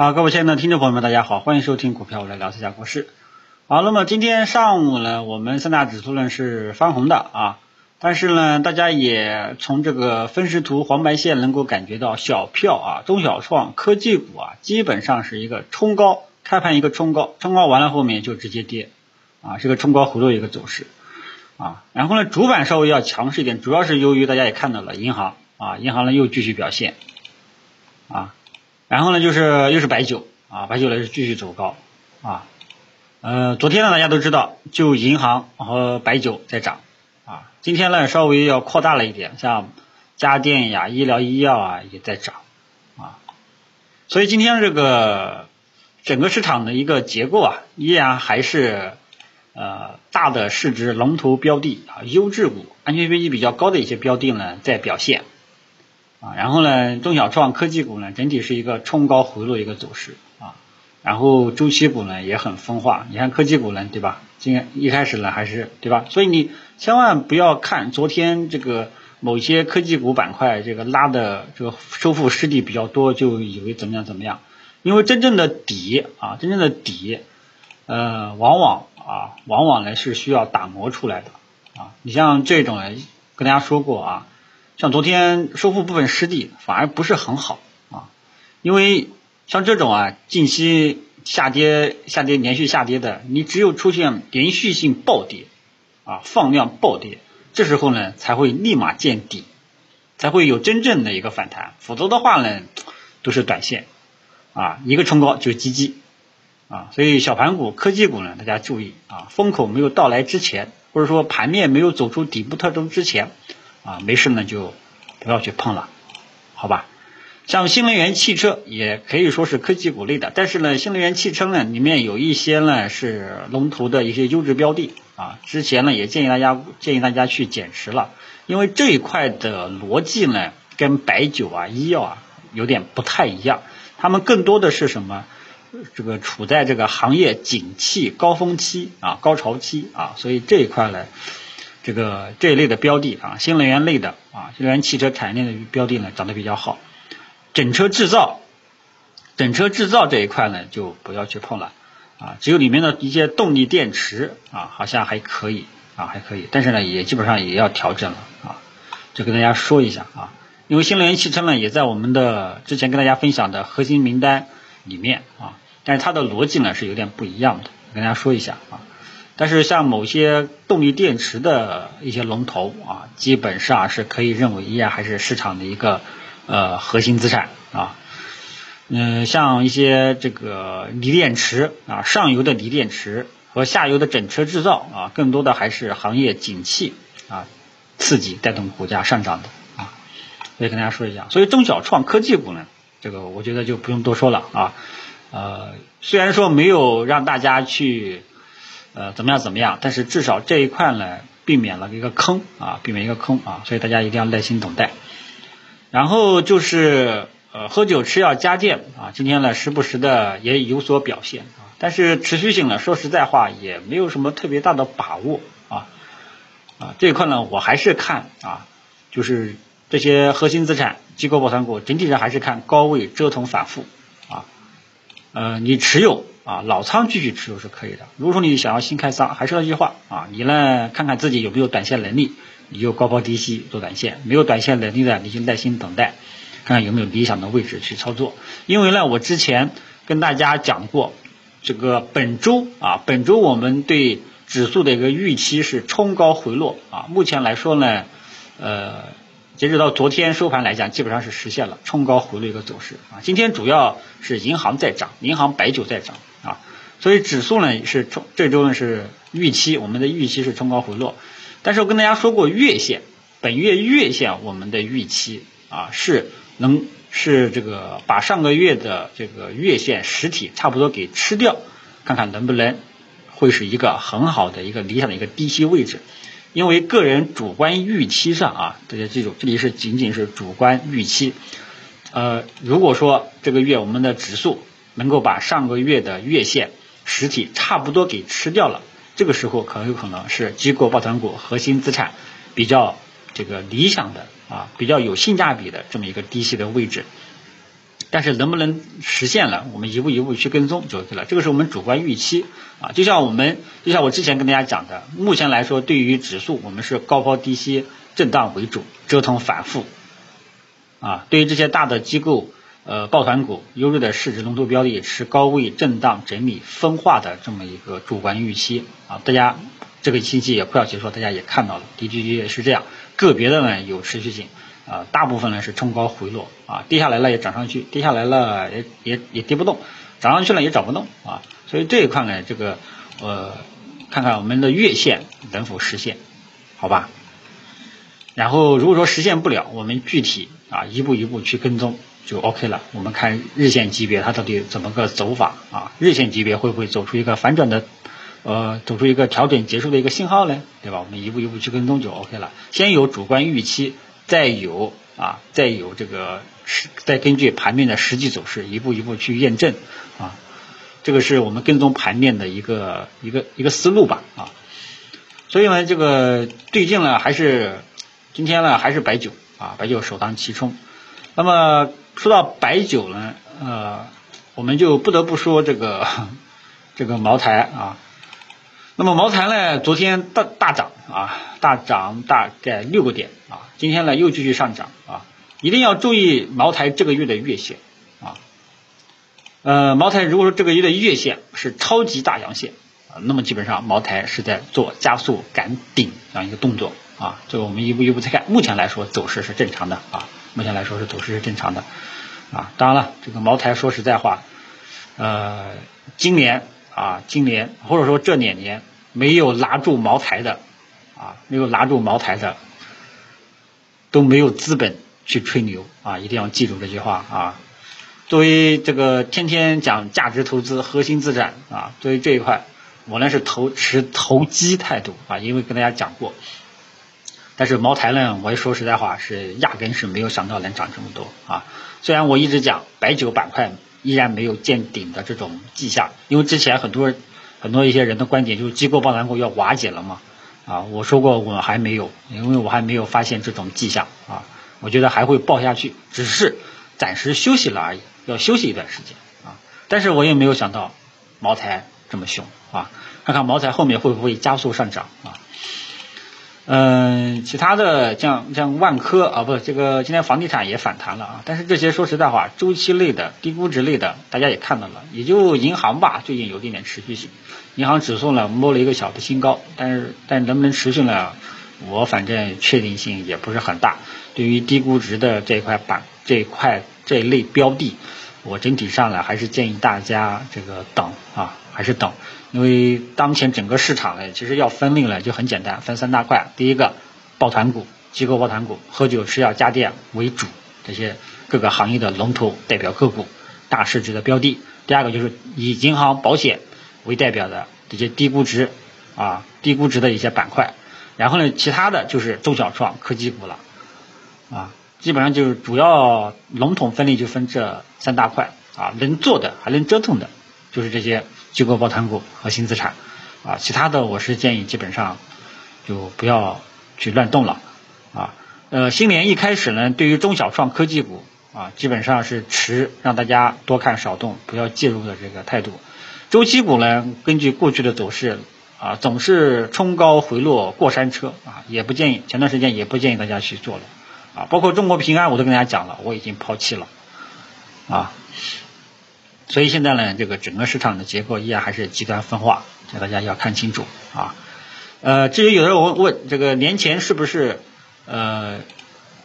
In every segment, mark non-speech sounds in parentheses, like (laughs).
好，各位亲爱的听众朋友们，大家好，欢迎收听股票我来聊一下股市。好，那么今天上午呢，我们三大指数呢是翻红的啊，但是呢，大家也从这个分时图黄白线能够感觉到小票啊、中小创、科技股啊，基本上是一个冲高，开盘一个冲高，冲高完了后面就直接跌啊，是个冲高回落一个走势啊。然后呢，主板稍微要强势一点，主要是由于大家也看到了银行啊，银行呢又继续表现啊。然后呢，就是又是白酒啊，白酒呢是继续走高啊。呃，昨天呢大家都知道，就银行和白酒在涨啊。今天呢稍微要扩大了一点，像家电呀、医疗医药啊也在涨啊。所以今天这个整个市场的一个结构啊，依然还是呃大的市值龙头标的啊、优质股、安全边际比较高的一些标的呢在表现。啊，然后呢，中小创科技股呢，整体是一个冲高回落一个走势啊，然后周期股呢也很分化，你看科技股呢，对吧？今天一开始呢还是对吧？所以你千万不要看昨天这个某些科技股板块这个拉的这个收复失地比较多，就以为怎么样怎么样，因为真正的底啊，真正的底，呃，往往啊，往往呢是需要打磨出来的啊，你像这种呢，跟大家说过啊。像昨天收复部分失地，反而不是很好啊，因为像这种啊，近期下跌、下跌、连续下跌的，你只有出现连续性暴跌啊，放量暴跌，这时候呢才会立马见底，才会有真正的一个反弹，否则的话呢都是短线啊，一个冲高就积极啊，所以小盘股、科技股呢，大家注意啊，风口没有到来之前，或者说盘面没有走出底部特征之前。啊，没事呢就不要去碰了，好吧？像新能源汽车也可以说是科技股类的，但是呢，新能源汽车呢里面有一些呢是龙头的一些优质标的啊。之前呢也建议大家建议大家去减持了，因为这一块的逻辑呢跟白酒啊、医药啊有点不太一样，他们更多的是什么？这个处在这个行业景气高峰期啊、高潮期啊，所以这一块呢。这个这一类的标的啊，新能源类的啊，新能源汽车产业链的标的呢，涨得比较好。整车制造，整车制造这一块呢，就不要去碰了啊。只有里面的一些动力电池啊，好像还可以啊，还可以，但是呢，也基本上也要调整了啊。就跟大家说一下啊，因为新能源汽车呢，也在我们的之前跟大家分享的核心名单里面啊，但是它的逻辑呢是有点不一样的，跟大家说一下啊。但是像某些动力电池的一些龙头啊，基本上是可以认为依然还是市场的一个呃核心资产啊。嗯，像一些这个锂电池啊，上游的锂电池和下游的整车制造啊，更多的还是行业景气啊刺激带动股价上涨的啊。所以跟大家说一下，所以中小创科技股呢，这个我觉得就不用多说了啊。呃，虽然说没有让大家去。呃，怎么样怎么样？但是至少这一块呢，避免了一个坑啊，避免一个坑啊，所以大家一定要耐心等待。然后就是呃，喝酒吃药家电啊，今天呢时不时的也有所表现啊，但是持续性呢，说实在话也没有什么特别大的把握啊啊，这一块呢，我还是看啊，就是这些核心资产、机构抱团股，整体上还是看高位折腾反复啊，呃，你持有。啊，老仓继续持有是可以的。如果说你想要新开仓，还是那句话啊，你呢看看自己有没有短线能力，你就高抛低吸做短线；没有短线能力的，你就耐心等待，看看有没有理想的位置去操作。因为呢，我之前跟大家讲过，这个本周啊，本周我们对指数的一个预期是冲高回落啊。目前来说呢，呃。截止到昨天收盘来讲，基本上是实现了冲高回落一个走势啊。今天主要是银行在涨，银行白酒在涨，所以指数呢是冲这周呢是预期，我们的预期是冲高回落。但是我跟大家说过，月线本月月线我们的预期啊是能是这个把上个月的这个月线实体差不多给吃掉，看看能不能会是一个很好的一个理想的一个低吸位置。因为个人主观预期上啊，大家记住，这里是仅仅是主观预期。呃，如果说这个月我们的指数能够把上个月的月线实体差不多给吃掉了，这个时候很有可能是机构抱团股核心资产比较这个理想的啊，比较有性价比的这么一个低吸的位置。但是能不能实现了，我们一步一步去跟踪就 OK 了。这个是我们主观预期啊，就像我们就像我之前跟大家讲的，目前来说对于指数我们是高抛低吸震荡为主，折腾反复啊。对于这些大的机构呃抱团股、优质的市值龙头标的，是高位震荡整理分化的这么一个主观预期啊。大家这个星期也快要结束，大家也看到了，D G G 也是这样，个别的呢有持续性。啊，大部分呢是冲高回落啊，跌下来了也涨上去，跌下来了也也也跌不动，涨上去了也涨不动啊，所以这一块呢，这个呃，看看我们的月线能否实现，好吧？然后如果说实现不了，我们具体啊一步一步去跟踪就 OK 了。我们看日线级别它到底怎么个走法啊？日线级别会不会走出一个反转的呃，走出一个调整结束的一个信号呢？对吧？我们一步一步去跟踪就 OK 了。先有主观预期。再有啊，再有这个实，再根据盘面的实际走势，一步一步去验证啊，这个是我们跟踪盘面的一个一个一个思路吧啊。所以呢，这个最近呢，还是今天呢，还是白酒啊，白酒首当其冲。那么说到白酒呢，呃，我们就不得不说这个 (laughs) 这个茅台啊。那么茅台呢，昨天大大涨啊，大涨大概六个点啊，今天呢又继续上涨啊，一定要注意茅台这个月的月线啊，呃，茅台如果说这个月的月线是超级大阳线啊，那么基本上茅台是在做加速赶顶这样一个动作啊，这个我们一步一步再看，目前来说走势是正常的啊，目前来说是走势是正常的啊，当然了，这个茅台说实在话，呃，今年啊，今年或者说这两年。没有拿住茅台的，啊，没有拿住茅台的，都没有资本去吹牛啊！一定要记住这句话啊！作为这个天天讲价值投资、核心资产啊，作为这一块，我呢是投持投机态度啊，因为跟大家讲过。但是茅台呢，我也说实在话，是压根是没有想到能涨这么多啊！虽然我一直讲白酒板块依然没有见顶的这种迹象，因为之前很多。很多一些人的观点就是机构抱团股要瓦解了嘛，啊，我说过我还没有，因为我还没有发现这种迹象啊，我觉得还会爆下去，只是暂时休息了而已，要休息一段时间啊，但是我也没有想到茅台这么凶啊，看看茅台后面会不会加速上涨啊。嗯，其他的像像万科啊，不，这个今天房地产也反弹了啊。但是这些说实在话，周期类的、低估值类的，大家也看到了，也就银行吧，最近有一点点持续性。银行指数呢摸了一个小的新高，但是但能不能持续呢？我反正确定性也不是很大。对于低估值的这一块板这一块这一类标的，我整体上呢还是建议大家这个等啊，还是等。因为当前整个市场呢，其实要分类呢就很简单，分三大块。第一个，抱团股、机构抱团股，喝酒、吃药、家电为主，这些各个行业的龙头代表个股、大市值的标的。第二个就是以银行、保险为代表的这些低估值啊、低估值的一些板块。然后呢，其他的就是中小创、科技股了啊，基本上就是主要笼统分类就分这三大块啊，能做的还能折腾的，就是这些。机构抱团股、核心资产，啊，其他的我是建议基本上就不要去乱动了，啊，呃，新年一开始呢，对于中小创科技股啊，基本上是持让大家多看少动，不要介入的这个态度。周期股呢，根据过去的走势啊，总是冲高回落过山车啊，也不建议，前段时间也不建议大家去做了，啊，包括中国平安我都跟大家讲了，我已经抛弃了，啊。所以现在呢，这个整个市场的结构依然还是极端分化，这大家要看清楚啊。呃，至于有的人问问这个年前是不是呃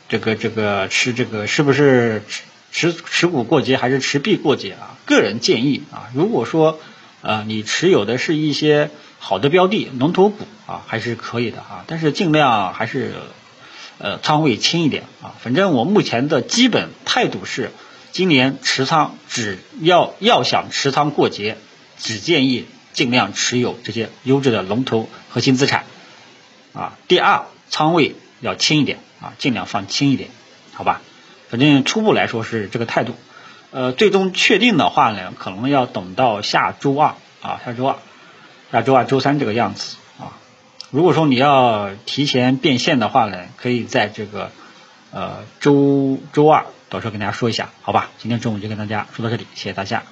这个这个持这个是不是持持股过节还是持币过节啊？个人建议啊，如果说呃你持有的是一些好的标的龙头股啊，还是可以的啊，但是尽量还是呃仓位轻一点啊。反正我目前的基本态度是。今年持仓只要要想持仓过节，只建议尽量持有这些优质的龙头核心资产，啊，第二仓位要轻一点啊，尽量放轻一点，好吧？反正初步来说是这个态度，呃，最终确定的话呢，可能要等到下周二啊，下周二、下周二、周三这个样子啊。如果说你要提前变现的话呢，可以在这个呃周周二。到时候跟大家说一下，好吧？今天中午就跟大家说到这里，谢谢大家。